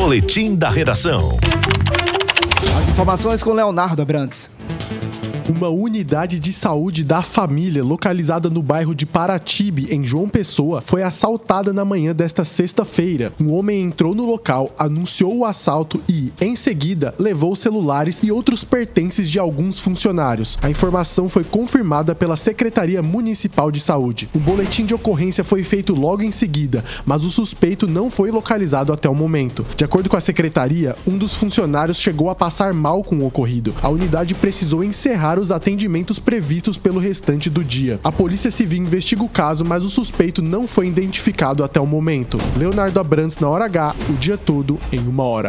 Boletim da Redação. As informações com Leonardo Abrantes. Uma unidade de saúde da família, localizada no bairro de Paratibe, em João Pessoa, foi assaltada na manhã desta sexta-feira. Um homem entrou no local, anunciou o assalto e, em seguida, levou celulares e outros pertences de alguns funcionários. A informação foi confirmada pela Secretaria Municipal de Saúde. Um boletim de ocorrência foi feito logo em seguida, mas o suspeito não foi localizado até o momento. De acordo com a secretaria, um dos funcionários chegou a passar mal com o ocorrido. A unidade precisou encerrar os atendimentos previstos pelo restante do dia. A Polícia Civil investiga o caso, mas o suspeito não foi identificado até o momento. Leonardo Abrantes na hora H, o dia todo em uma hora.